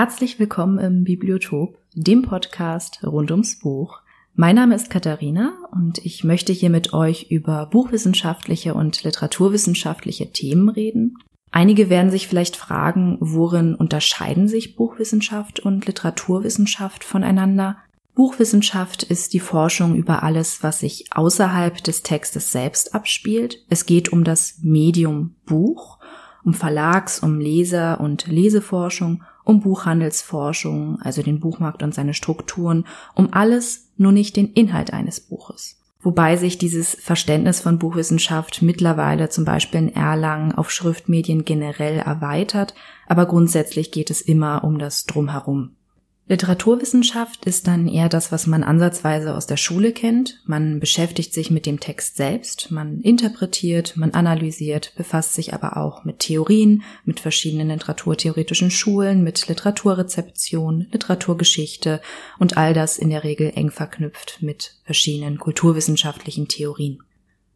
Herzlich willkommen im Bibliotop, dem Podcast rund ums Buch. Mein Name ist Katharina und ich möchte hier mit euch über buchwissenschaftliche und literaturwissenschaftliche Themen reden. Einige werden sich vielleicht fragen, worin unterscheiden sich Buchwissenschaft und Literaturwissenschaft voneinander? Buchwissenschaft ist die Forschung über alles, was sich außerhalb des Textes selbst abspielt. Es geht um das Medium Buch, um Verlags-, um Leser- und Leseforschung, um Buchhandelsforschung, also den Buchmarkt und seine Strukturen, um alles, nur nicht den Inhalt eines Buches. Wobei sich dieses Verständnis von Buchwissenschaft mittlerweile zum Beispiel in Erlangen auf Schriftmedien generell erweitert, aber grundsätzlich geht es immer um das Drumherum. Literaturwissenschaft ist dann eher das, was man ansatzweise aus der Schule kennt. Man beschäftigt sich mit dem Text selbst, man interpretiert, man analysiert, befasst sich aber auch mit Theorien, mit verschiedenen literaturtheoretischen Schulen, mit Literaturrezeption, Literaturgeschichte und all das in der Regel eng verknüpft mit verschiedenen kulturwissenschaftlichen Theorien.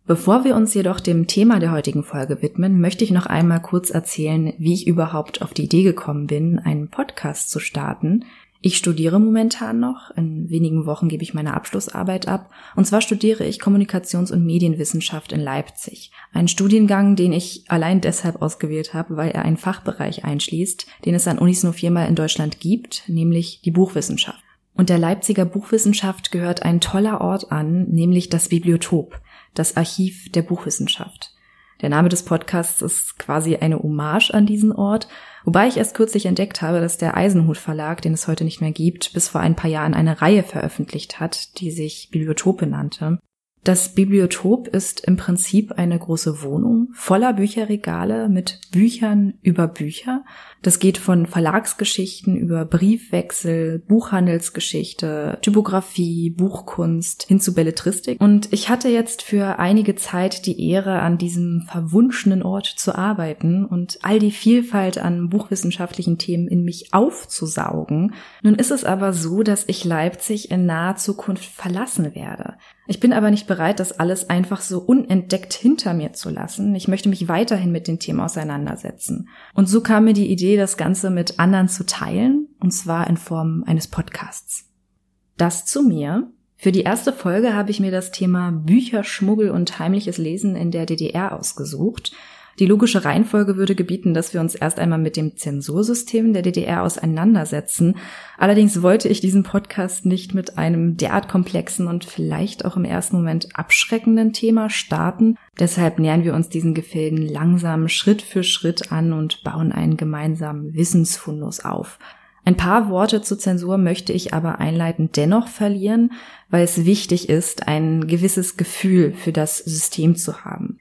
Bevor wir uns jedoch dem Thema der heutigen Folge widmen, möchte ich noch einmal kurz erzählen, wie ich überhaupt auf die Idee gekommen bin, einen Podcast zu starten, ich studiere momentan noch. In wenigen Wochen gebe ich meine Abschlussarbeit ab. Und zwar studiere ich Kommunikations- und Medienwissenschaft in Leipzig. Ein Studiengang, den ich allein deshalb ausgewählt habe, weil er einen Fachbereich einschließt, den es an Unis nur viermal in Deutschland gibt, nämlich die Buchwissenschaft. Und der Leipziger Buchwissenschaft gehört ein toller Ort an, nämlich das Bibliotop, das Archiv der Buchwissenschaft. Der Name des Podcasts ist quasi eine Hommage an diesen Ort Wobei ich erst kürzlich entdeckt habe, dass der Eisenhut Verlag, den es heute nicht mehr gibt, bis vor ein paar Jahren eine Reihe veröffentlicht hat, die sich Bibliotope nannte. Das Bibliotop ist im Prinzip eine große Wohnung voller Bücherregale mit Büchern über Bücher. Das geht von Verlagsgeschichten über Briefwechsel, Buchhandelsgeschichte, Typografie, Buchkunst hin zu Belletristik. Und ich hatte jetzt für einige Zeit die Ehre, an diesem verwunschenen Ort zu arbeiten und all die Vielfalt an buchwissenschaftlichen Themen in mich aufzusaugen. Nun ist es aber so, dass ich Leipzig in naher Zukunft verlassen werde. Ich bin aber nicht bereit, das alles einfach so unentdeckt hinter mir zu lassen. Ich möchte mich weiterhin mit den Themen auseinandersetzen. Und so kam mir die Idee, das Ganze mit anderen zu teilen, und zwar in Form eines Podcasts. Das zu mir. Für die erste Folge habe ich mir das Thema Bücherschmuggel und heimliches Lesen in der DDR ausgesucht. Die logische Reihenfolge würde gebieten, dass wir uns erst einmal mit dem Zensursystem der DDR auseinandersetzen. Allerdings wollte ich diesen Podcast nicht mit einem derart komplexen und vielleicht auch im ersten Moment abschreckenden Thema starten. Deshalb nähern wir uns diesen Gefilden langsam Schritt für Schritt an und bauen einen gemeinsamen Wissensfundus auf. Ein paar Worte zur Zensur möchte ich aber einleitend dennoch verlieren, weil es wichtig ist, ein gewisses Gefühl für das System zu haben.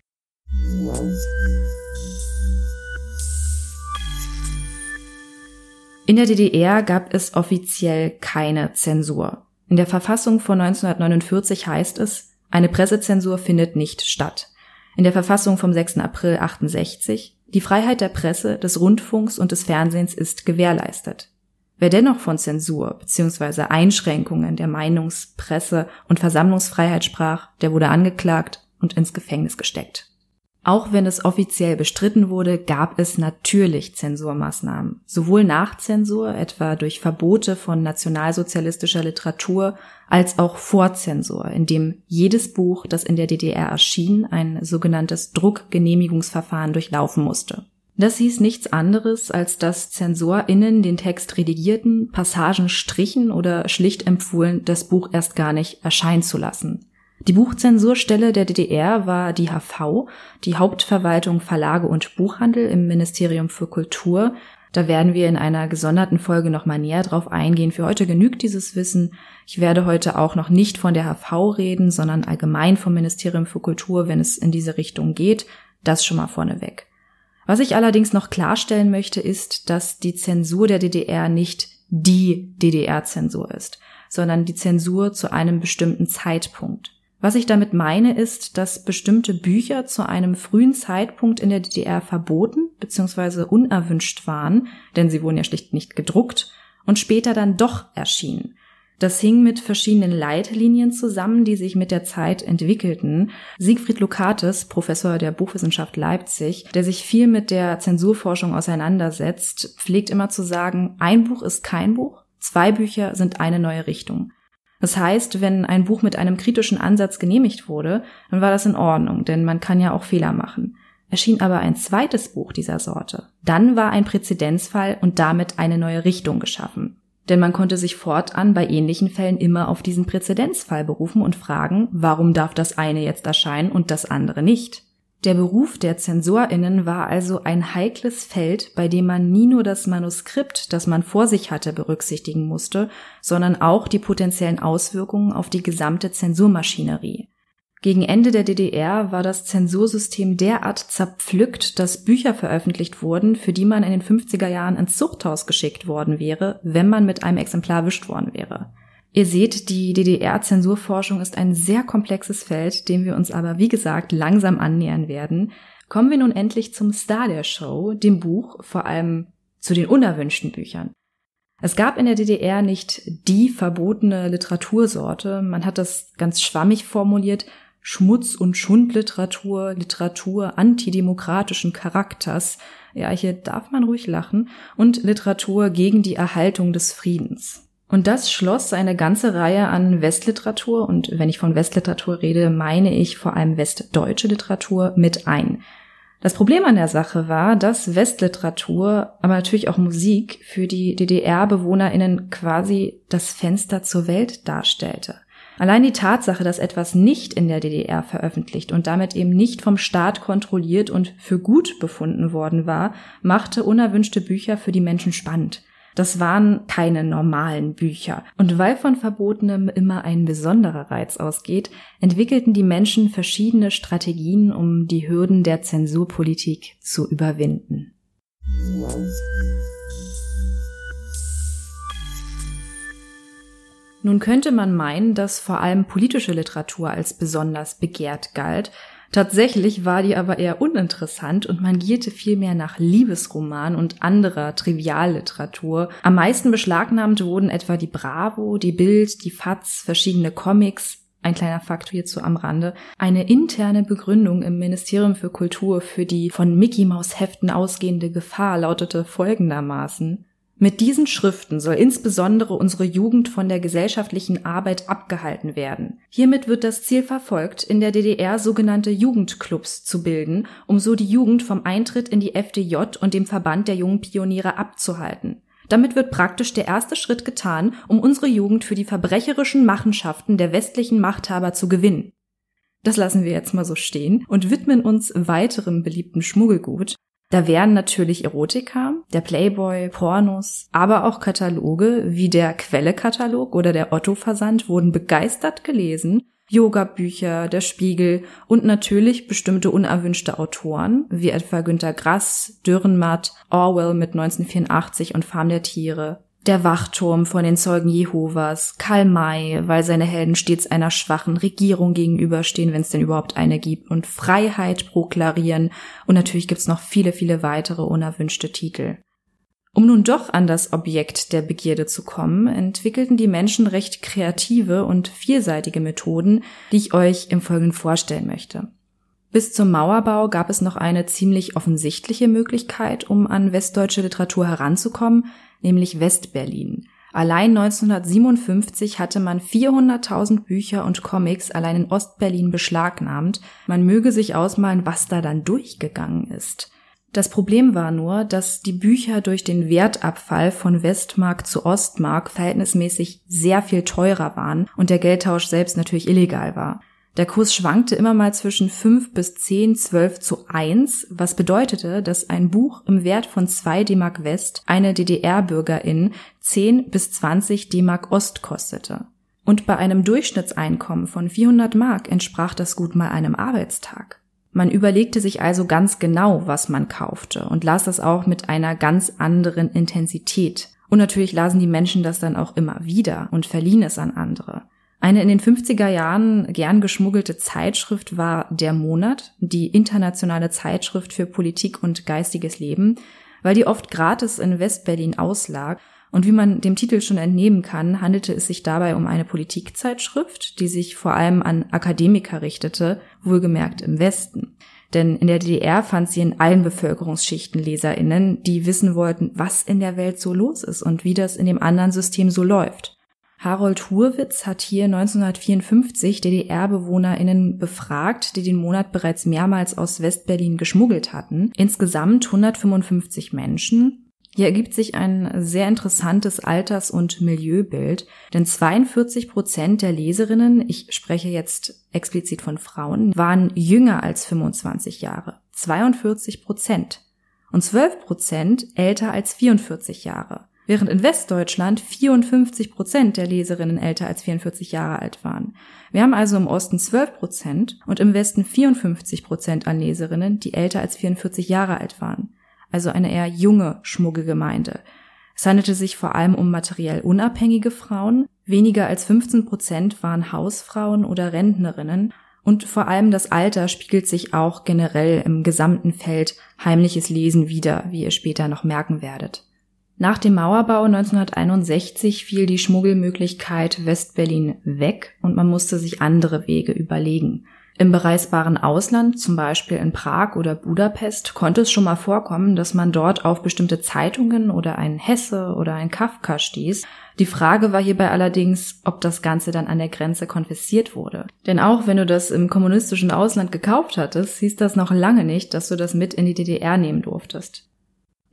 In der DDR gab es offiziell keine Zensur. In der Verfassung von 1949 heißt es, eine Pressezensur findet nicht statt. In der Verfassung vom 6. April 68, die Freiheit der Presse, des Rundfunks und des Fernsehens ist gewährleistet. Wer dennoch von Zensur bzw. Einschränkungen der Meinungs-, Presse- und Versammlungsfreiheit sprach, der wurde angeklagt und ins Gefängnis gesteckt. Auch wenn es offiziell bestritten wurde, gab es natürlich Zensurmaßnahmen, sowohl Nachzensur, etwa durch Verbote von nationalsozialistischer Literatur, als auch Vorzensur, indem jedes Buch, das in der DDR erschien, ein sogenanntes Druckgenehmigungsverfahren durchlaufen musste. Das hieß nichts anderes, als dass ZensorInnen den Text redigierten, Passagen strichen oder schlicht empfohlen, das Buch erst gar nicht erscheinen zu lassen. Die Buchzensurstelle der DDR war die HV, die Hauptverwaltung Verlage und Buchhandel im Ministerium für Kultur. Da werden wir in einer gesonderten Folge nochmal näher drauf eingehen. Für heute genügt dieses Wissen. Ich werde heute auch noch nicht von der HV reden, sondern allgemein vom Ministerium für Kultur, wenn es in diese Richtung geht. Das schon mal vorneweg. Was ich allerdings noch klarstellen möchte, ist, dass die Zensur der DDR nicht die DDR-Zensur ist, sondern die Zensur zu einem bestimmten Zeitpunkt. Was ich damit meine, ist, dass bestimmte Bücher zu einem frühen Zeitpunkt in der DDR verboten bzw. unerwünscht waren, denn sie wurden ja schlicht nicht gedruckt und später dann doch erschienen. Das hing mit verschiedenen Leitlinien zusammen, die sich mit der Zeit entwickelten. Siegfried Lukates, Professor der Buchwissenschaft Leipzig, der sich viel mit der Zensurforschung auseinandersetzt, pflegt immer zu sagen, ein Buch ist kein Buch, zwei Bücher sind eine neue Richtung. Das heißt, wenn ein Buch mit einem kritischen Ansatz genehmigt wurde, dann war das in Ordnung, denn man kann ja auch Fehler machen. Erschien aber ein zweites Buch dieser Sorte, dann war ein Präzedenzfall und damit eine neue Richtung geschaffen. Denn man konnte sich fortan bei ähnlichen Fällen immer auf diesen Präzedenzfall berufen und fragen, warum darf das eine jetzt erscheinen und das andere nicht? Der Beruf der Zensorinnen war also ein heikles Feld, bei dem man nie nur das Manuskript, das man vor sich hatte, berücksichtigen musste, sondern auch die potenziellen Auswirkungen auf die gesamte Zensurmaschinerie. Gegen Ende der DDR war das Zensursystem derart zerpflückt, dass Bücher veröffentlicht wurden, für die man in den 50er Jahren ins Zuchthaus geschickt worden wäre, wenn man mit einem Exemplar erwischt worden wäre. Ihr seht, die DDR-Zensurforschung ist ein sehr komplexes Feld, dem wir uns aber, wie gesagt, langsam annähern werden. Kommen wir nun endlich zum Star der Show, dem Buch, vor allem zu den unerwünschten Büchern. Es gab in der DDR nicht die verbotene Literatursorte, man hat das ganz schwammig formuliert, Schmutz- und Schundliteratur, Literatur antidemokratischen Charakters, ja, hier darf man ruhig lachen, und Literatur gegen die Erhaltung des Friedens. Und das schloss eine ganze Reihe an Westliteratur, und wenn ich von Westliteratur rede, meine ich vor allem westdeutsche Literatur mit ein. Das Problem an der Sache war, dass Westliteratur, aber natürlich auch Musik für die DDR-BewohnerInnen quasi das Fenster zur Welt darstellte. Allein die Tatsache, dass etwas nicht in der DDR veröffentlicht und damit eben nicht vom Staat kontrolliert und für gut befunden worden war, machte unerwünschte Bücher für die Menschen spannend. Das waren keine normalen Bücher. Und weil von Verbotenem immer ein besonderer Reiz ausgeht, entwickelten die Menschen verschiedene Strategien, um die Hürden der Zensurpolitik zu überwinden. Nun könnte man meinen, dass vor allem politische Literatur als besonders begehrt galt. Tatsächlich war die aber eher uninteressant und man gierte vielmehr nach Liebesroman und anderer Trivialliteratur. Am meisten beschlagnahmt wurden etwa die Bravo, die Bild, die Faz, verschiedene Comics, ein kleiner Fakt hierzu am Rande. Eine interne Begründung im Ministerium für Kultur für die von Mickey Maus Heften ausgehende Gefahr lautete folgendermaßen. Mit diesen Schriften soll insbesondere unsere Jugend von der gesellschaftlichen Arbeit abgehalten werden. Hiermit wird das Ziel verfolgt, in der DDR sogenannte Jugendclubs zu bilden, um so die Jugend vom Eintritt in die FDJ und dem Verband der jungen Pioniere abzuhalten. Damit wird praktisch der erste Schritt getan, um unsere Jugend für die verbrecherischen Machenschaften der westlichen Machthaber zu gewinnen. Das lassen wir jetzt mal so stehen und widmen uns weiterem beliebten Schmuggelgut, da wären natürlich Erotika, der Playboy, Pornos, aber auch Kataloge wie der Quelle-Katalog oder der Otto-Versand wurden begeistert gelesen, Yoga-Bücher, der Spiegel und natürlich bestimmte unerwünschte Autoren, wie etwa Günter Grass, Dürrenmatt, Orwell mit 1984 und Farm der Tiere, der Wachturm von den Zeugen Jehovas, Karl May, weil seine Helden stets einer schwachen Regierung gegenüberstehen, wenn es denn überhaupt eine gibt, und Freiheit proklarieren. Und natürlich gibt's noch viele, viele weitere unerwünschte Titel. Um nun doch an das Objekt der Begierde zu kommen, entwickelten die Menschen recht kreative und vielseitige Methoden, die ich euch im Folgenden vorstellen möchte. Bis zum Mauerbau gab es noch eine ziemlich offensichtliche Möglichkeit, um an westdeutsche Literatur heranzukommen, nämlich Westberlin. Allein 1957 hatte man 400.000 Bücher und Comics allein in Ostberlin beschlagnahmt. Man möge sich ausmalen, was da dann durchgegangen ist. Das Problem war nur, dass die Bücher durch den Wertabfall von Westmark zu Ostmark verhältnismäßig sehr viel teurer waren und der Geldtausch selbst natürlich illegal war. Der Kurs schwankte immer mal zwischen 5 bis 10, 12 zu 1, was bedeutete, dass ein Buch im Wert von 2 D-Mark West eine DDR-Bürgerin 10 bis 20 D-Mark Ost kostete. Und bei einem Durchschnittseinkommen von 400 Mark entsprach das gut mal einem Arbeitstag. Man überlegte sich also ganz genau, was man kaufte und las das auch mit einer ganz anderen Intensität. Und natürlich lasen die Menschen das dann auch immer wieder und verliehen es an andere. Eine in den 50er Jahren gern geschmuggelte Zeitschrift war Der Monat, die internationale Zeitschrift für Politik und geistiges Leben, weil die oft gratis in Westberlin auslag und wie man dem Titel schon entnehmen kann, handelte es sich dabei um eine Politikzeitschrift, die sich vor allem an Akademiker richtete, wohlgemerkt im Westen. Denn in der DDR fand sie in allen Bevölkerungsschichten Leserinnen, die wissen wollten, was in der Welt so los ist und wie das in dem anderen System so läuft. Harold Hurwitz hat hier 1954 DDR-BewohnerInnen befragt, die den Monat bereits mehrmals aus Westberlin geschmuggelt hatten. Insgesamt 155 Menschen. Hier ergibt sich ein sehr interessantes Alters- und Milieubild, denn 42 Prozent der Leserinnen, ich spreche jetzt explizit von Frauen, waren jünger als 25 Jahre. 42 Prozent. Und 12 Prozent älter als 44 Jahre. Während in Westdeutschland 54 Prozent der Leserinnen älter als 44 Jahre alt waren. Wir haben also im Osten 12 Prozent und im Westen 54 Prozent an Leserinnen, die älter als 44 Jahre alt waren also eine eher junge Schmuggelgemeinde. Es handelte sich vor allem um materiell unabhängige Frauen, weniger als 15 Prozent waren Hausfrauen oder Rentnerinnen und vor allem das Alter spiegelt sich auch generell im gesamten Feld heimliches Lesen wider, wie ihr später noch merken werdet. Nach dem Mauerbau 1961 fiel die Schmuggelmöglichkeit Westberlin weg und man musste sich andere Wege überlegen. Im bereisbaren Ausland, zum Beispiel in Prag oder Budapest, konnte es schon mal vorkommen, dass man dort auf bestimmte Zeitungen oder ein Hesse oder ein Kafka stieß. Die Frage war hierbei allerdings, ob das Ganze dann an der Grenze konfisziert wurde. Denn auch wenn du das im kommunistischen Ausland gekauft hattest, hieß das noch lange nicht, dass du das mit in die DDR nehmen durftest.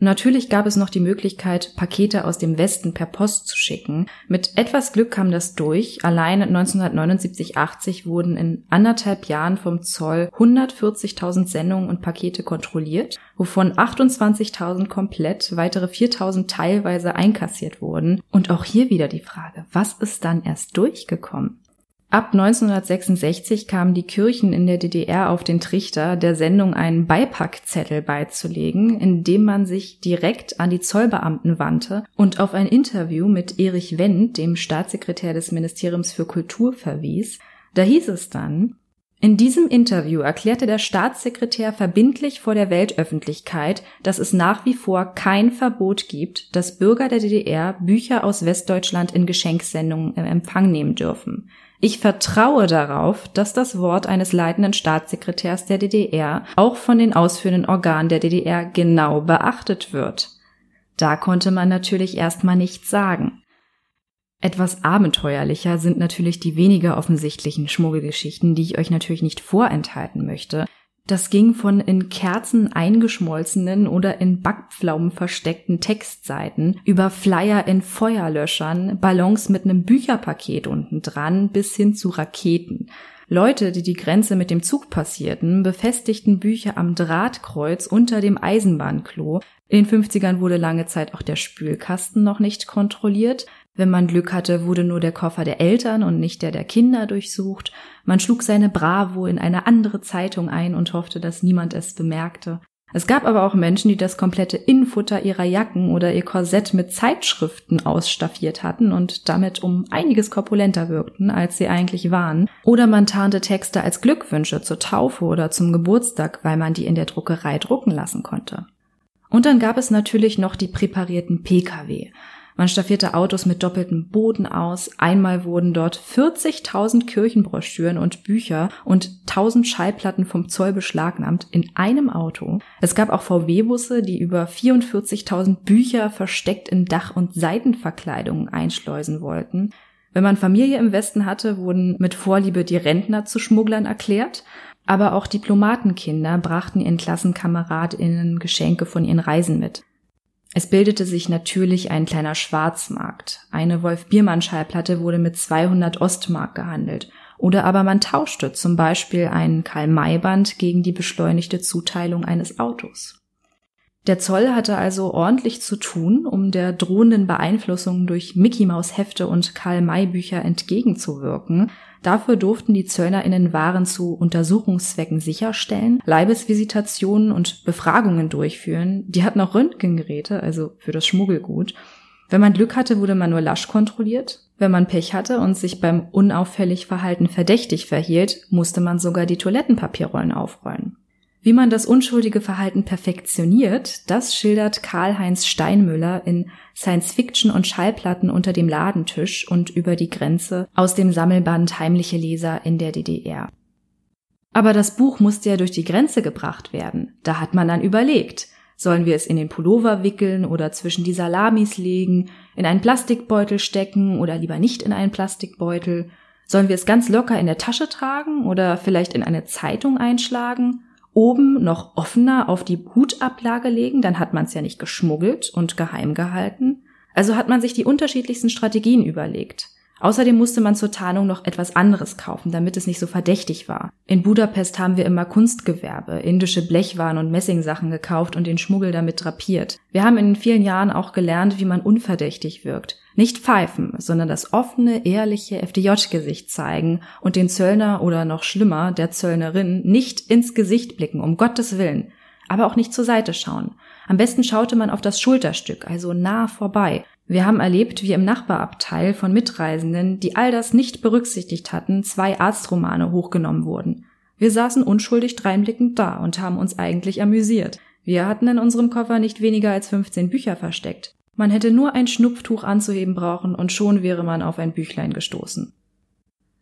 Natürlich gab es noch die Möglichkeit, Pakete aus dem Westen per Post zu schicken. Mit etwas Glück kam das durch. Allein 1979-80 wurden in anderthalb Jahren vom Zoll 140.000 Sendungen und Pakete kontrolliert, wovon 28.000 komplett, weitere 4.000 teilweise einkassiert wurden. Und auch hier wieder die Frage, was ist dann erst durchgekommen? Ab 1966 kamen die Kirchen in der DDR auf den Trichter, der Sendung einen Beipackzettel beizulegen, in dem man sich direkt an die Zollbeamten wandte und auf ein Interview mit Erich Wendt, dem Staatssekretär des Ministeriums für Kultur, verwies. Da hieß es dann, in diesem Interview erklärte der Staatssekretär verbindlich vor der Weltöffentlichkeit, dass es nach wie vor kein Verbot gibt, dass Bürger der DDR Bücher aus Westdeutschland in Geschenksendungen im Empfang nehmen dürfen. Ich vertraue darauf, dass das Wort eines leitenden Staatssekretärs der DDR auch von den ausführenden Organen der DDR genau beachtet wird. Da konnte man natürlich erstmal nichts sagen. Etwas abenteuerlicher sind natürlich die weniger offensichtlichen Schmuggelgeschichten, die ich euch natürlich nicht vorenthalten möchte, das ging von in Kerzen eingeschmolzenen oder in Backpflaumen versteckten Textseiten über Flyer in Feuerlöschern, Ballons mit einem Bücherpaket unten dran bis hin zu Raketen. Leute, die die Grenze mit dem Zug passierten, befestigten Bücher am Drahtkreuz unter dem Eisenbahnklo. In den 50ern wurde lange Zeit auch der Spülkasten noch nicht kontrolliert. Wenn man Glück hatte, wurde nur der Koffer der Eltern und nicht der der Kinder durchsucht. Man schlug seine Bravo in eine andere Zeitung ein und hoffte, dass niemand es bemerkte. Es gab aber auch Menschen, die das komplette Innenfutter ihrer Jacken oder ihr Korsett mit Zeitschriften ausstaffiert hatten und damit um einiges korpulenter wirkten, als sie eigentlich waren. Oder man tarnte Texte als Glückwünsche zur Taufe oder zum Geburtstag, weil man die in der Druckerei drucken lassen konnte. Und dann gab es natürlich noch die präparierten Pkw. Man staffierte Autos mit doppeltem Boden aus. Einmal wurden dort 40.000 Kirchenbroschüren und Bücher und 1000 Schallplatten vom Zoll beschlagnahmt in einem Auto. Es gab auch VW-Busse, die über 44.000 Bücher versteckt in Dach- und Seitenverkleidungen einschleusen wollten. Wenn man Familie im Westen hatte, wurden mit Vorliebe die Rentner zu Schmugglern erklärt. Aber auch Diplomatenkinder brachten ihren KlassenkameradInnen Geschenke von ihren Reisen mit. Es bildete sich natürlich ein kleiner Schwarzmarkt. Eine Wolf-Biermann-Schallplatte wurde mit 200 Ostmark gehandelt. Oder aber man tauschte zum Beispiel ein Karl-May-Band gegen die beschleunigte Zuteilung eines Autos. Der Zoll hatte also ordentlich zu tun, um der drohenden Beeinflussung durch Mickey Maus Hefte und Karl-May Bücher entgegenzuwirken. Dafür durften die ZöllnerInnen Waren zu Untersuchungszwecken sicherstellen, Leibesvisitationen und Befragungen durchführen. Die hatten auch Röntgengeräte, also für das Schmuggelgut. Wenn man Glück hatte, wurde man nur lasch kontrolliert. Wenn man Pech hatte und sich beim unauffällig Verhalten verdächtig verhielt, musste man sogar die Toilettenpapierrollen aufrollen. Wie man das unschuldige Verhalten perfektioniert, das schildert Karl-Heinz Steinmüller in Science Fiction und Schallplatten unter dem Ladentisch und über die Grenze aus dem Sammelband Heimliche Leser in der DDR. Aber das Buch musste ja durch die Grenze gebracht werden. Da hat man dann überlegt, sollen wir es in den Pullover wickeln oder zwischen die Salamis legen, in einen Plastikbeutel stecken oder lieber nicht in einen Plastikbeutel? Sollen wir es ganz locker in der Tasche tragen oder vielleicht in eine Zeitung einschlagen? Oben noch offener auf die Hutablage legen, dann hat man es ja nicht geschmuggelt und geheim gehalten. Also hat man sich die unterschiedlichsten Strategien überlegt. Außerdem musste man zur Tarnung noch etwas anderes kaufen, damit es nicht so verdächtig war. In Budapest haben wir immer Kunstgewerbe, indische Blechwaren und Messingsachen gekauft und den Schmuggel damit drapiert. Wir haben in vielen Jahren auch gelernt, wie man unverdächtig wirkt. Nicht pfeifen, sondern das offene, ehrliche FDJ-Gesicht zeigen und den Zöllner oder noch schlimmer, der Zöllnerin nicht ins Gesicht blicken, um Gottes Willen. Aber auch nicht zur Seite schauen. Am besten schaute man auf das Schulterstück, also nah vorbei, wir haben erlebt, wie im Nachbarabteil von Mitreisenden, die all das nicht berücksichtigt hatten, zwei Arztromane hochgenommen wurden. Wir saßen unschuldig dreinblickend da und haben uns eigentlich amüsiert. Wir hatten in unserem Koffer nicht weniger als 15 Bücher versteckt. Man hätte nur ein Schnupftuch anzuheben brauchen und schon wäre man auf ein Büchlein gestoßen.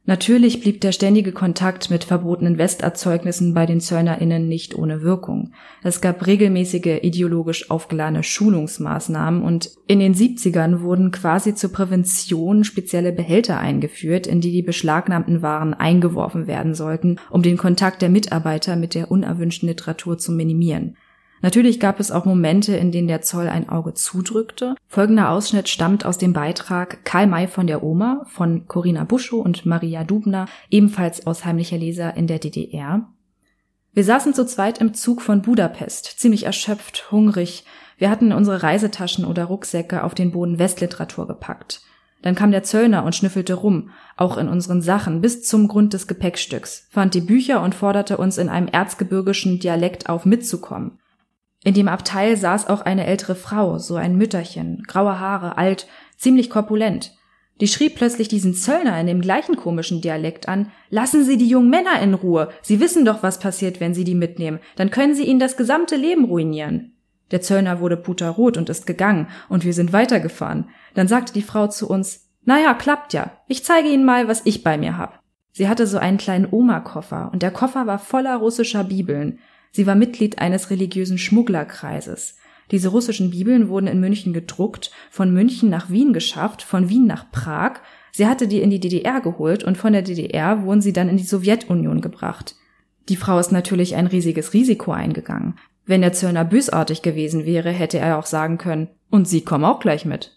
Natürlich blieb der ständige Kontakt mit verbotenen Westerzeugnissen bei den ZöllnerInnen nicht ohne Wirkung. Es gab regelmäßige ideologisch aufgeladene Schulungsmaßnahmen und in den 70ern wurden quasi zur Prävention spezielle Behälter eingeführt, in die die beschlagnahmten Waren eingeworfen werden sollten, um den Kontakt der Mitarbeiter mit der unerwünschten Literatur zu minimieren. Natürlich gab es auch Momente, in denen der Zoll ein Auge zudrückte. Folgender Ausschnitt stammt aus dem Beitrag Karl May von der Oma von Corinna Buschow und Maria Dubner, ebenfalls aus heimlicher Leser in der DDR. Wir saßen zu zweit im Zug von Budapest, ziemlich erschöpft, hungrig. Wir hatten unsere Reisetaschen oder Rucksäcke auf den Boden Westliteratur gepackt. Dann kam der Zöllner und schnüffelte rum, auch in unseren Sachen, bis zum Grund des Gepäckstücks, fand die Bücher und forderte uns in einem erzgebirgischen Dialekt auf, mitzukommen. In dem Abteil saß auch eine ältere Frau, so ein Mütterchen, graue Haare, alt, ziemlich korpulent. Die schrieb plötzlich diesen Zöllner in dem gleichen komischen Dialekt an, lassen Sie die jungen Männer in Ruhe. Sie wissen doch, was passiert, wenn Sie die mitnehmen. Dann können Sie ihnen das gesamte Leben ruinieren. Der Zöllner wurde puterrot und ist gegangen, und wir sind weitergefahren. Dann sagte die Frau zu uns, na ja, klappt ja. Ich zeige Ihnen mal, was ich bei mir hab. Sie hatte so einen kleinen Oma-Koffer, und der Koffer war voller russischer Bibeln. Sie war Mitglied eines religiösen Schmugglerkreises. Diese russischen Bibeln wurden in München gedruckt, von München nach Wien geschafft, von Wien nach Prag. Sie hatte die in die DDR geholt und von der DDR wurden sie dann in die Sowjetunion gebracht. Die Frau ist natürlich ein riesiges Risiko eingegangen. Wenn der Zöllner bösartig gewesen wäre, hätte er auch sagen können, und Sie kommen auch gleich mit.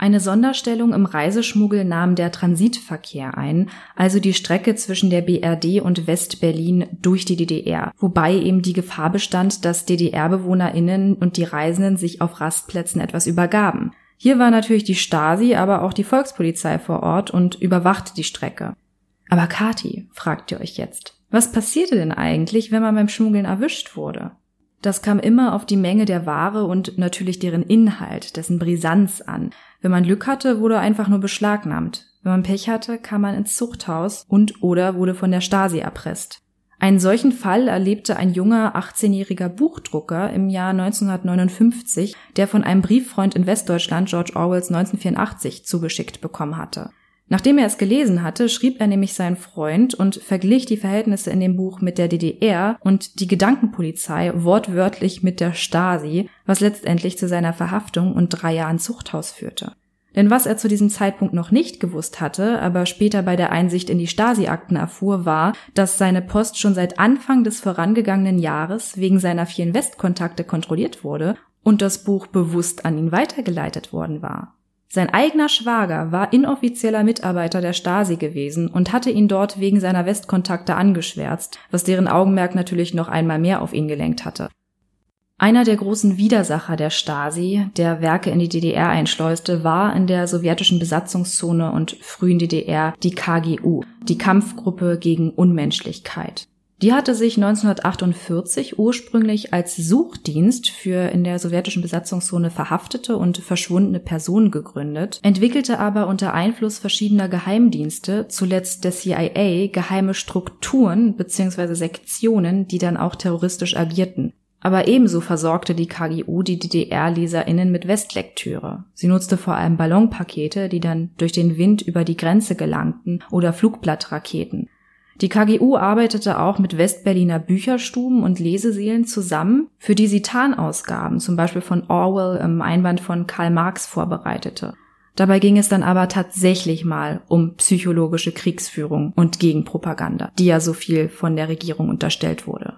Eine Sonderstellung im Reiseschmuggel nahm der Transitverkehr ein, also die Strecke zwischen der BRD und West-Berlin durch die DDR, wobei eben die Gefahr bestand, dass DDR-BewohnerInnen und die Reisenden sich auf Rastplätzen etwas übergaben. Hier war natürlich die Stasi, aber auch die Volkspolizei vor Ort und überwachte die Strecke. Aber Kati, fragt ihr euch jetzt, was passierte denn eigentlich, wenn man beim Schmuggeln erwischt wurde? Das kam immer auf die Menge der Ware und natürlich deren Inhalt, dessen Brisanz an. Wenn man Glück hatte, wurde einfach nur beschlagnahmt. Wenn man Pech hatte, kam man ins Zuchthaus und oder wurde von der Stasi erpresst. Einen solchen Fall erlebte ein junger 18-jähriger Buchdrucker im Jahr 1959, der von einem Brieffreund in Westdeutschland George Orwells 1984 zugeschickt bekommen hatte. Nachdem er es gelesen hatte, schrieb er nämlich seinen Freund und verglich die Verhältnisse in dem Buch mit der DDR und die Gedankenpolizei wortwörtlich mit der Stasi, was letztendlich zu seiner Verhaftung und drei Jahren Zuchthaus führte. Denn was er zu diesem Zeitpunkt noch nicht gewusst hatte, aber später bei der Einsicht in die Stasi-Akten erfuhr, war, dass seine Post schon seit Anfang des vorangegangenen Jahres wegen seiner vielen Westkontakte kontrolliert wurde und das Buch bewusst an ihn weitergeleitet worden war. Sein eigener Schwager war inoffizieller Mitarbeiter der Stasi gewesen und hatte ihn dort wegen seiner Westkontakte angeschwärzt, was deren Augenmerk natürlich noch einmal mehr auf ihn gelenkt hatte. Einer der großen Widersacher der Stasi, der Werke in die DDR einschleuste, war in der sowjetischen Besatzungszone und frühen DDR die KGU, die Kampfgruppe gegen Unmenschlichkeit. Die hatte sich 1948 ursprünglich als Suchdienst für in der sowjetischen Besatzungszone verhaftete und verschwundene Personen gegründet, entwickelte aber unter Einfluss verschiedener Geheimdienste, zuletzt der CIA, geheime Strukturen bzw. Sektionen, die dann auch terroristisch agierten. Aber ebenso versorgte die KGU die DDR-LeserInnen mit Westlektüre. Sie nutzte vor allem Ballonpakete, die dann durch den Wind über die Grenze gelangten, oder Flugblattraketen. Die KGU arbeitete auch mit Westberliner Bücherstuben und Leseseelen zusammen, für die sie Tarnausgaben, zum Beispiel von Orwell im Einband von Karl Marx vorbereitete. Dabei ging es dann aber tatsächlich mal um psychologische Kriegsführung und Gegenpropaganda, die ja so viel von der Regierung unterstellt wurde.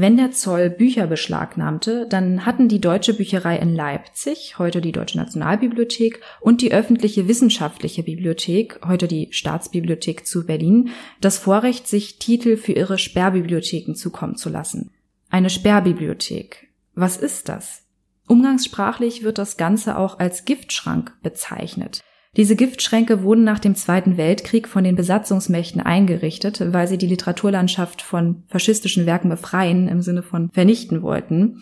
Wenn der Zoll Bücher beschlagnahmte, dann hatten die Deutsche Bücherei in Leipzig, heute die Deutsche Nationalbibliothek, und die öffentliche wissenschaftliche Bibliothek, heute die Staatsbibliothek zu Berlin, das Vorrecht, sich Titel für ihre Sperrbibliotheken zukommen zu lassen. Eine Sperrbibliothek. Was ist das? Umgangssprachlich wird das Ganze auch als Giftschrank bezeichnet. Diese Giftschränke wurden nach dem Zweiten Weltkrieg von den Besatzungsmächten eingerichtet, weil sie die Literaturlandschaft von faschistischen Werken befreien, im Sinne von vernichten wollten.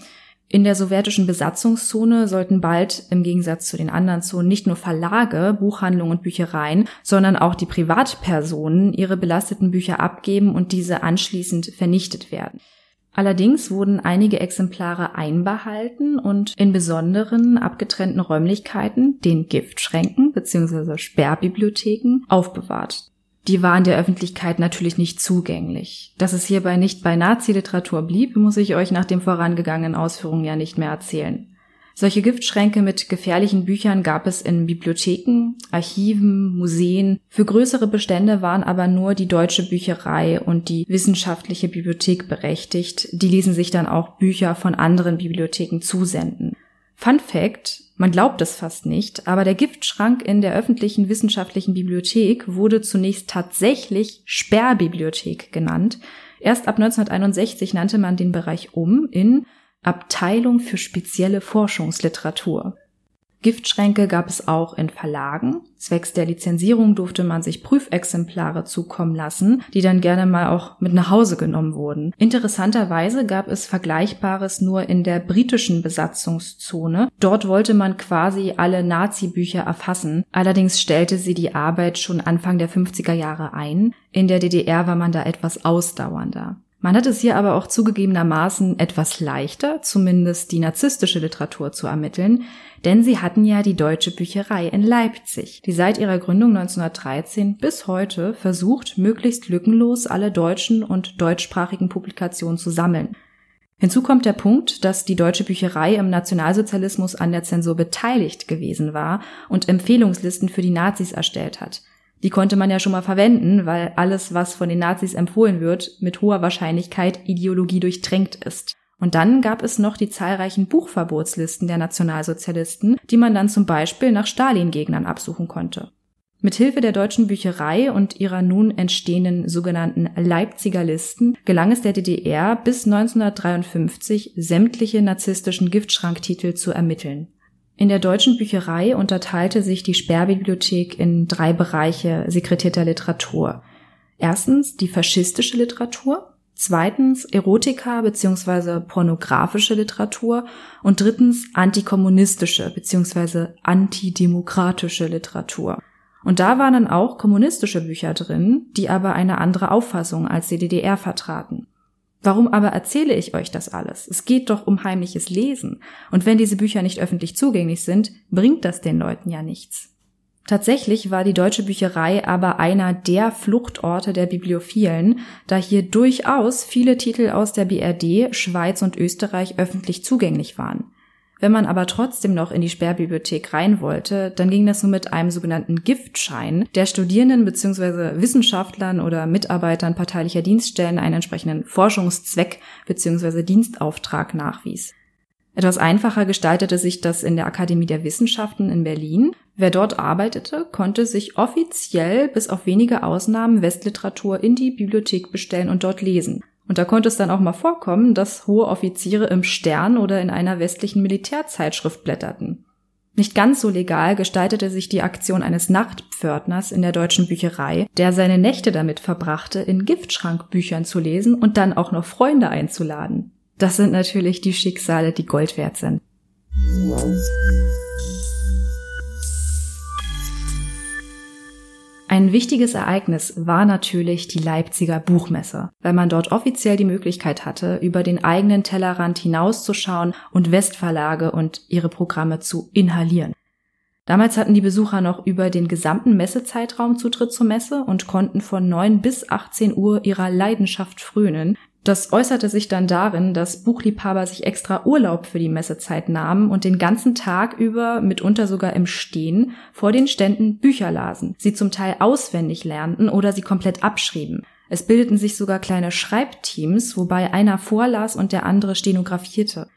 In der sowjetischen Besatzungszone sollten bald im Gegensatz zu den anderen Zonen nicht nur Verlage, Buchhandlungen und Büchereien, sondern auch die Privatpersonen ihre belasteten Bücher abgeben und diese anschließend vernichtet werden. Allerdings wurden einige Exemplare einbehalten und in besonderen abgetrennten Räumlichkeiten, den Giftschränken bzw. Sperrbibliotheken, aufbewahrt. Die waren der Öffentlichkeit natürlich nicht zugänglich. Dass es hierbei nicht bei Nazi-Literatur blieb, muss ich euch nach den vorangegangenen Ausführungen ja nicht mehr erzählen. Solche Giftschränke mit gefährlichen Büchern gab es in Bibliotheken, Archiven, Museen. Für größere Bestände waren aber nur die Deutsche Bücherei und die Wissenschaftliche Bibliothek berechtigt. Die ließen sich dann auch Bücher von anderen Bibliotheken zusenden. Fun Fact, man glaubt es fast nicht, aber der Giftschrank in der öffentlichen wissenschaftlichen Bibliothek wurde zunächst tatsächlich Sperrbibliothek genannt. Erst ab 1961 nannte man den Bereich um in Abteilung für spezielle Forschungsliteratur. Giftschränke gab es auch in Verlagen. Zwecks der Lizenzierung durfte man sich Prüfexemplare zukommen lassen, die dann gerne mal auch mit nach Hause genommen wurden. Interessanterweise gab es Vergleichbares nur in der britischen Besatzungszone. Dort wollte man quasi alle Nazi-Bücher erfassen. Allerdings stellte sie die Arbeit schon Anfang der 50er Jahre ein. In der DDR war man da etwas ausdauernder. Man hat es hier aber auch zugegebenermaßen etwas leichter, zumindest die narzisstische Literatur zu ermitteln, denn sie hatten ja die Deutsche Bücherei in Leipzig, die seit ihrer Gründung 1913 bis heute versucht, möglichst lückenlos alle deutschen und deutschsprachigen Publikationen zu sammeln. Hinzu kommt der Punkt, dass die Deutsche Bücherei im Nationalsozialismus an der Zensur beteiligt gewesen war und Empfehlungslisten für die Nazis erstellt hat – die konnte man ja schon mal verwenden, weil alles, was von den Nazis empfohlen wird, mit hoher Wahrscheinlichkeit Ideologie durchtränkt ist. Und dann gab es noch die zahlreichen Buchverbotslisten der Nationalsozialisten, die man dann zum Beispiel nach Stalin-Gegnern absuchen konnte. Mithilfe der deutschen Bücherei und ihrer nun entstehenden sogenannten Leipziger Listen gelang es der DDR bis 1953 sämtliche narzisstischen Giftschranktitel zu ermitteln. In der deutschen Bücherei unterteilte sich die Sperrbibliothek in drei Bereiche sekretierter Literatur. Erstens die faschistische Literatur, zweitens Erotika bzw. pornografische Literatur und drittens antikommunistische bzw. antidemokratische Literatur. Und da waren dann auch kommunistische Bücher drin, die aber eine andere Auffassung als die DDR vertraten. Warum aber erzähle ich euch das alles? Es geht doch um heimliches Lesen. Und wenn diese Bücher nicht öffentlich zugänglich sind, bringt das den Leuten ja nichts. Tatsächlich war die deutsche Bücherei aber einer der Fluchtorte der Bibliophilen, da hier durchaus viele Titel aus der BRD, Schweiz und Österreich öffentlich zugänglich waren. Wenn man aber trotzdem noch in die Sperrbibliothek rein wollte, dann ging das nur mit einem sogenannten Giftschein, der Studierenden bzw. Wissenschaftlern oder Mitarbeitern parteilicher Dienststellen einen entsprechenden Forschungszweck bzw. Dienstauftrag nachwies. Etwas einfacher gestaltete sich das in der Akademie der Wissenschaften in Berlin. Wer dort arbeitete, konnte sich offiziell bis auf wenige Ausnahmen Westliteratur in die Bibliothek bestellen und dort lesen. Und da konnte es dann auch mal vorkommen, dass hohe Offiziere im Stern oder in einer westlichen Militärzeitschrift blätterten. Nicht ganz so legal gestaltete sich die Aktion eines Nachtpförtners in der deutschen Bücherei, der seine Nächte damit verbrachte, in Giftschrankbüchern zu lesen und dann auch noch Freunde einzuladen. Das sind natürlich die Schicksale, die Gold wert sind. Ein wichtiges Ereignis war natürlich die Leipziger Buchmesse, weil man dort offiziell die Möglichkeit hatte, über den eigenen Tellerrand hinauszuschauen und Westverlage und ihre Programme zu inhalieren. Damals hatten die Besucher noch über den gesamten Messezeitraum Zutritt zur Messe und konnten von 9 bis 18 Uhr ihrer Leidenschaft frönen, das äußerte sich dann darin, dass Buchliebhaber sich extra Urlaub für die Messezeit nahmen und den ganzen Tag über, mitunter sogar im Stehen, vor den Ständen Bücher lasen, sie zum Teil auswendig lernten oder sie komplett abschrieben. Es bildeten sich sogar kleine Schreibteams, wobei einer vorlas und der andere stenografierte.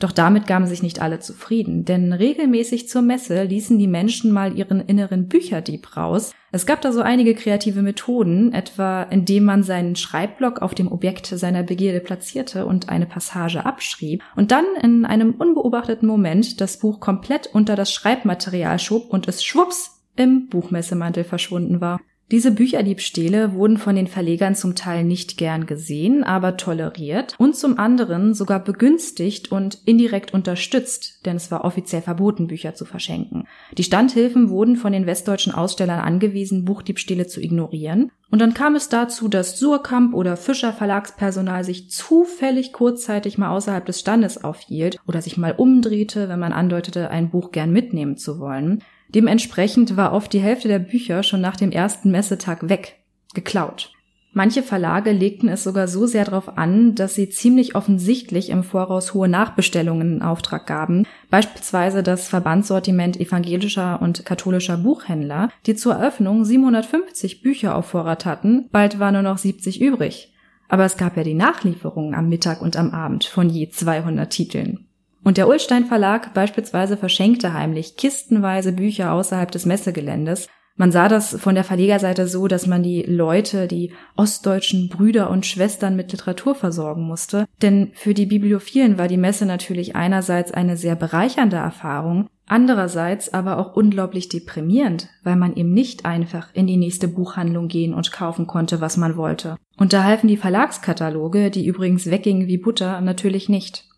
Doch damit gaben sich nicht alle zufrieden, denn regelmäßig zur Messe ließen die Menschen mal ihren inneren Bücherdieb raus. Es gab da so einige kreative Methoden, etwa indem man seinen Schreibblock auf dem Objekt seiner Begierde platzierte und eine Passage abschrieb und dann in einem unbeobachteten Moment das Buch komplett unter das Schreibmaterial schob und es schwupps im Buchmessemantel verschwunden war. Diese Bücherdiebstähle wurden von den Verlegern zum Teil nicht gern gesehen, aber toleriert und zum anderen sogar begünstigt und indirekt unterstützt, denn es war offiziell verboten, Bücher zu verschenken. Die Standhilfen wurden von den westdeutschen Ausstellern angewiesen, Buchdiebstähle zu ignorieren. Und dann kam es dazu, dass Surkamp oder Fischer Verlagspersonal sich zufällig kurzzeitig mal außerhalb des Standes aufhielt oder sich mal umdrehte, wenn man andeutete, ein Buch gern mitnehmen zu wollen. Dementsprechend war oft die Hälfte der Bücher schon nach dem ersten Messetag weg, geklaut. Manche Verlage legten es sogar so sehr darauf an, dass sie ziemlich offensichtlich im Voraus hohe Nachbestellungen in Auftrag gaben, beispielsweise das Verbandssortiment evangelischer und katholischer Buchhändler, die zur Eröffnung 750 Bücher auf Vorrat hatten, bald war nur noch 70 übrig. Aber es gab ja die Nachlieferungen am Mittag und am Abend von je 200 Titeln. Und der Ullstein Verlag beispielsweise verschenkte heimlich kistenweise Bücher außerhalb des Messegeländes. Man sah das von der Verlegerseite so, dass man die Leute, die ostdeutschen Brüder und Schwestern mit Literatur versorgen musste. Denn für die Bibliophilen war die Messe natürlich einerseits eine sehr bereichernde Erfahrung, andererseits aber auch unglaublich deprimierend, weil man eben nicht einfach in die nächste Buchhandlung gehen und kaufen konnte, was man wollte. Und da halfen die Verlagskataloge, die übrigens weggingen wie Butter, natürlich nicht.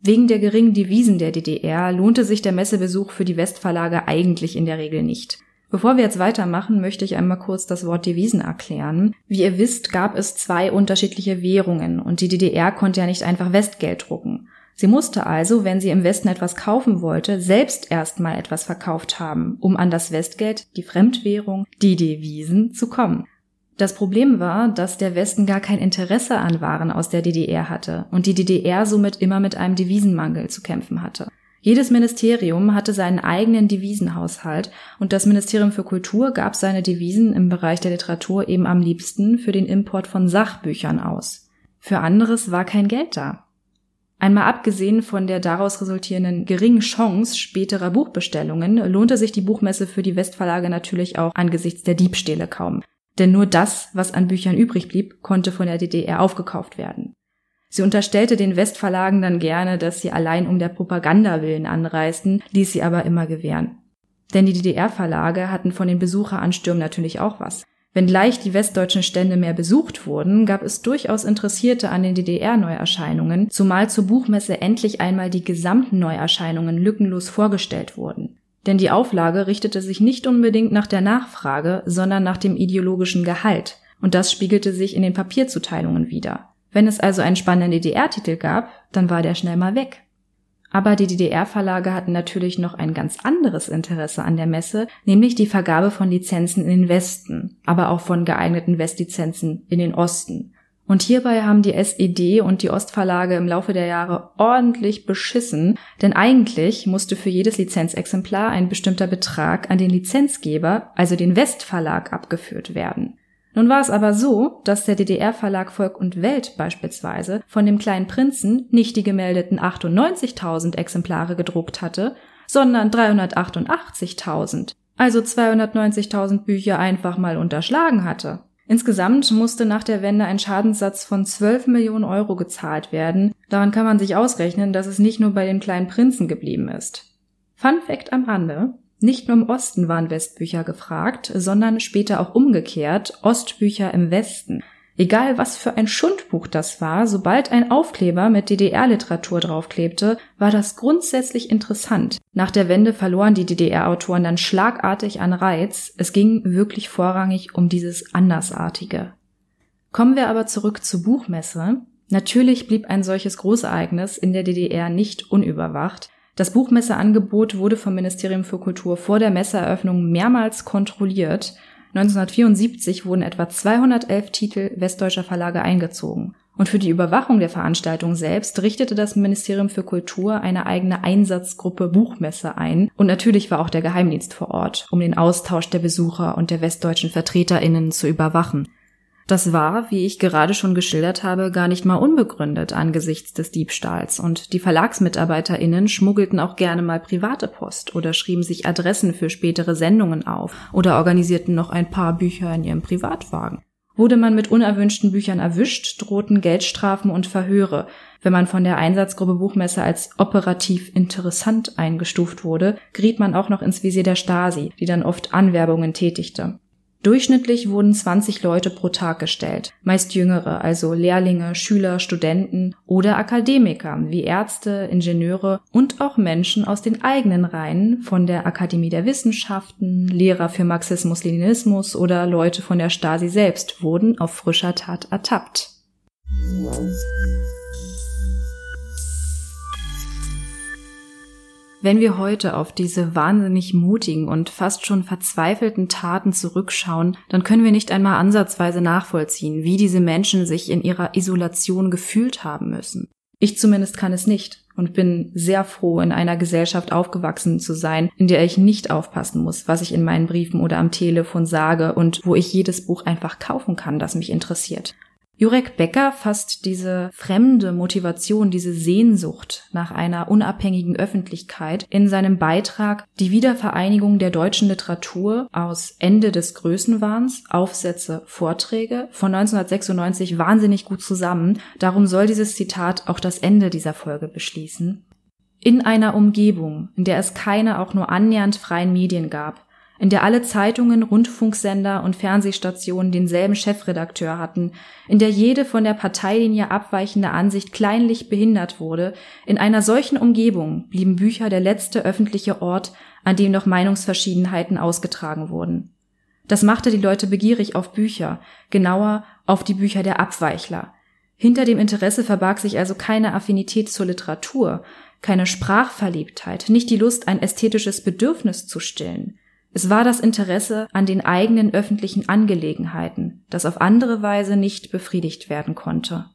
Wegen der geringen Devisen der DDR lohnte sich der Messebesuch für die Westverlage eigentlich in der Regel nicht. Bevor wir jetzt weitermachen, möchte ich einmal kurz das Wort Devisen erklären. Wie ihr wisst, gab es zwei unterschiedliche Währungen und die DDR konnte ja nicht einfach Westgeld drucken. Sie musste also, wenn sie im Westen etwas kaufen wollte, selbst erstmal etwas verkauft haben, um an das Westgeld, die Fremdwährung, die Devisen zu kommen. Das Problem war, dass der Westen gar kein Interesse an Waren aus der DDR hatte und die DDR somit immer mit einem Devisenmangel zu kämpfen hatte. Jedes Ministerium hatte seinen eigenen Devisenhaushalt und das Ministerium für Kultur gab seine Devisen im Bereich der Literatur eben am liebsten für den Import von Sachbüchern aus. Für anderes war kein Geld da. Einmal abgesehen von der daraus resultierenden geringen Chance späterer Buchbestellungen lohnte sich die Buchmesse für die Westverlage natürlich auch angesichts der Diebstähle kaum denn nur das, was an Büchern übrig blieb, konnte von der DDR aufgekauft werden. Sie unterstellte den Westverlagen dann gerne, dass sie allein um der Propaganda willen anreisten, ließ sie aber immer gewähren. Denn die DDR-Verlage hatten von den Besucheranstürmen natürlich auch was. Wenngleich die westdeutschen Stände mehr besucht wurden, gab es durchaus Interessierte an den DDR-Neuerscheinungen, zumal zur Buchmesse endlich einmal die gesamten Neuerscheinungen lückenlos vorgestellt wurden. Denn die Auflage richtete sich nicht unbedingt nach der Nachfrage, sondern nach dem ideologischen Gehalt. Und das spiegelte sich in den Papierzuteilungen wider. Wenn es also einen spannenden DDR-Titel gab, dann war der schnell mal weg. Aber die DDR-Verlage hatten natürlich noch ein ganz anderes Interesse an der Messe, nämlich die Vergabe von Lizenzen in den Westen, aber auch von geeigneten Westlizenzen in den Osten. Und hierbei haben die SED und die Ostverlage im Laufe der Jahre ordentlich beschissen, denn eigentlich musste für jedes Lizenzexemplar ein bestimmter Betrag an den Lizenzgeber, also den Westverlag, abgeführt werden. Nun war es aber so, dass der DDR-Verlag Volk und Welt beispielsweise von dem kleinen Prinzen nicht die gemeldeten 98.000 Exemplare gedruckt hatte, sondern 388.000, also 290.000 Bücher einfach mal unterschlagen hatte. Insgesamt musste nach der Wende ein Schadenssatz von 12 Millionen Euro gezahlt werden. Daran kann man sich ausrechnen, dass es nicht nur bei dem kleinen Prinzen geblieben ist. Fun Fact am Rande. Nicht nur im Osten waren Westbücher gefragt, sondern später auch umgekehrt Ostbücher im Westen. Egal was für ein Schundbuch das war, sobald ein Aufkleber mit DDR-Literatur draufklebte, war das grundsätzlich interessant. Nach der Wende verloren die DDR-Autoren dann schlagartig an Reiz. Es ging wirklich vorrangig um dieses Andersartige. Kommen wir aber zurück zur Buchmesse. Natürlich blieb ein solches Großereignis in der DDR nicht unüberwacht. Das Buchmesseangebot wurde vom Ministerium für Kultur vor der Messeeröffnung mehrmals kontrolliert 1974 wurden etwa 211 Titel westdeutscher Verlage eingezogen. Und für die Überwachung der Veranstaltung selbst richtete das Ministerium für Kultur eine eigene Einsatzgruppe Buchmesse ein. Und natürlich war auch der Geheimdienst vor Ort, um den Austausch der Besucher und der westdeutschen VertreterInnen zu überwachen. Das war, wie ich gerade schon geschildert habe, gar nicht mal unbegründet angesichts des Diebstahls und die Verlagsmitarbeiterinnen schmuggelten auch gerne mal private Post oder schrieben sich Adressen für spätere Sendungen auf oder organisierten noch ein paar Bücher in ihrem Privatwagen. Wurde man mit unerwünschten Büchern erwischt, drohten Geldstrafen und Verhöre. Wenn man von der Einsatzgruppe Buchmesse als operativ interessant eingestuft wurde, geriet man auch noch ins Visier der Stasi, die dann oft Anwerbungen tätigte. Durchschnittlich wurden 20 Leute pro Tag gestellt, meist jüngere, also Lehrlinge, Schüler, Studenten oder Akademiker wie Ärzte, Ingenieure und auch Menschen aus den eigenen Reihen von der Akademie der Wissenschaften, Lehrer für Marxismus-Leninismus oder Leute von der Stasi selbst wurden auf frischer Tat ertappt. Wenn wir heute auf diese wahnsinnig mutigen und fast schon verzweifelten Taten zurückschauen, dann können wir nicht einmal ansatzweise nachvollziehen, wie diese Menschen sich in ihrer Isolation gefühlt haben müssen. Ich zumindest kann es nicht und bin sehr froh, in einer Gesellschaft aufgewachsen zu sein, in der ich nicht aufpassen muss, was ich in meinen Briefen oder am Telefon sage und wo ich jedes Buch einfach kaufen kann, das mich interessiert. Jurek Becker fasst diese fremde Motivation, diese Sehnsucht nach einer unabhängigen Öffentlichkeit in seinem Beitrag Die Wiedervereinigung der deutschen Literatur aus Ende des Größenwahns, Aufsätze, Vorträge von 1996 wahnsinnig gut zusammen. Darum soll dieses Zitat auch das Ende dieser Folge beschließen. In einer Umgebung, in der es keine auch nur annähernd freien Medien gab, in der alle Zeitungen, Rundfunksender und Fernsehstationen denselben Chefredakteur hatten, in der jede von der Parteilinie abweichende Ansicht kleinlich behindert wurde, in einer solchen Umgebung blieben Bücher der letzte öffentliche Ort, an dem noch Meinungsverschiedenheiten ausgetragen wurden. Das machte die Leute begierig auf Bücher, genauer auf die Bücher der Abweichler. Hinter dem Interesse verbarg sich also keine Affinität zur Literatur, keine Sprachverliebtheit, nicht die Lust, ein ästhetisches Bedürfnis zu stillen. Es war das Interesse an den eigenen öffentlichen Angelegenheiten, das auf andere Weise nicht befriedigt werden konnte.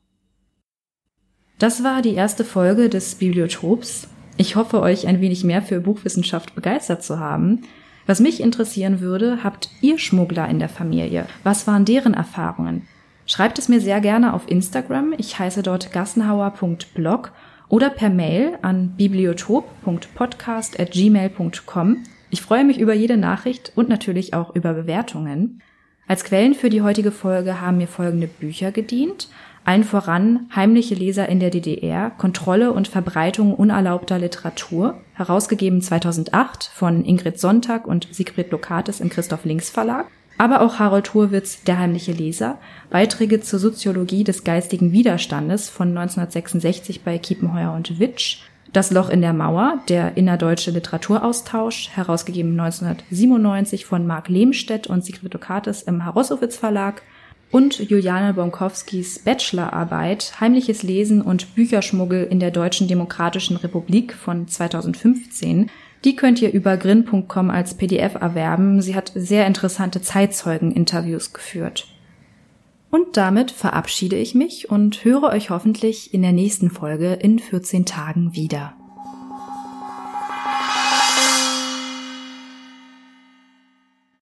Das war die erste Folge des Bibliotops. Ich hoffe, euch ein wenig mehr für Buchwissenschaft begeistert zu haben. Was mich interessieren würde, habt ihr Schmuggler in der Familie? Was waren deren Erfahrungen? Schreibt es mir sehr gerne auf Instagram. Ich heiße dort gassenhauer.blog oder per Mail an bibliotop.podcast.gmail.com ich freue mich über jede Nachricht und natürlich auch über Bewertungen. Als Quellen für die heutige Folge haben mir folgende Bücher gedient. Allen voran Heimliche Leser in der DDR, Kontrolle und Verbreitung unerlaubter Literatur, herausgegeben 2008 von Ingrid Sonntag und Sigrid Lokates im Christoph Links Verlag. Aber auch Harold Hurwitz, Der heimliche Leser, Beiträge zur Soziologie des geistigen Widerstandes von 1966 bei Kiepenheuer und Witsch, das Loch in der Mauer, der innerdeutsche Literaturaustausch, herausgegeben 1997 von Marc Lehmstedt und Sigrid Dukatis im Harosowitz Verlag und Juliane Bonkowskis Bachelorarbeit Heimliches Lesen und Bücherschmuggel in der Deutschen Demokratischen Republik von 2015. Die könnt ihr über grin.com als PDF erwerben. Sie hat sehr interessante Zeitzeugen-Interviews geführt. Und damit verabschiede ich mich und höre euch hoffentlich in der nächsten Folge in 14 Tagen wieder.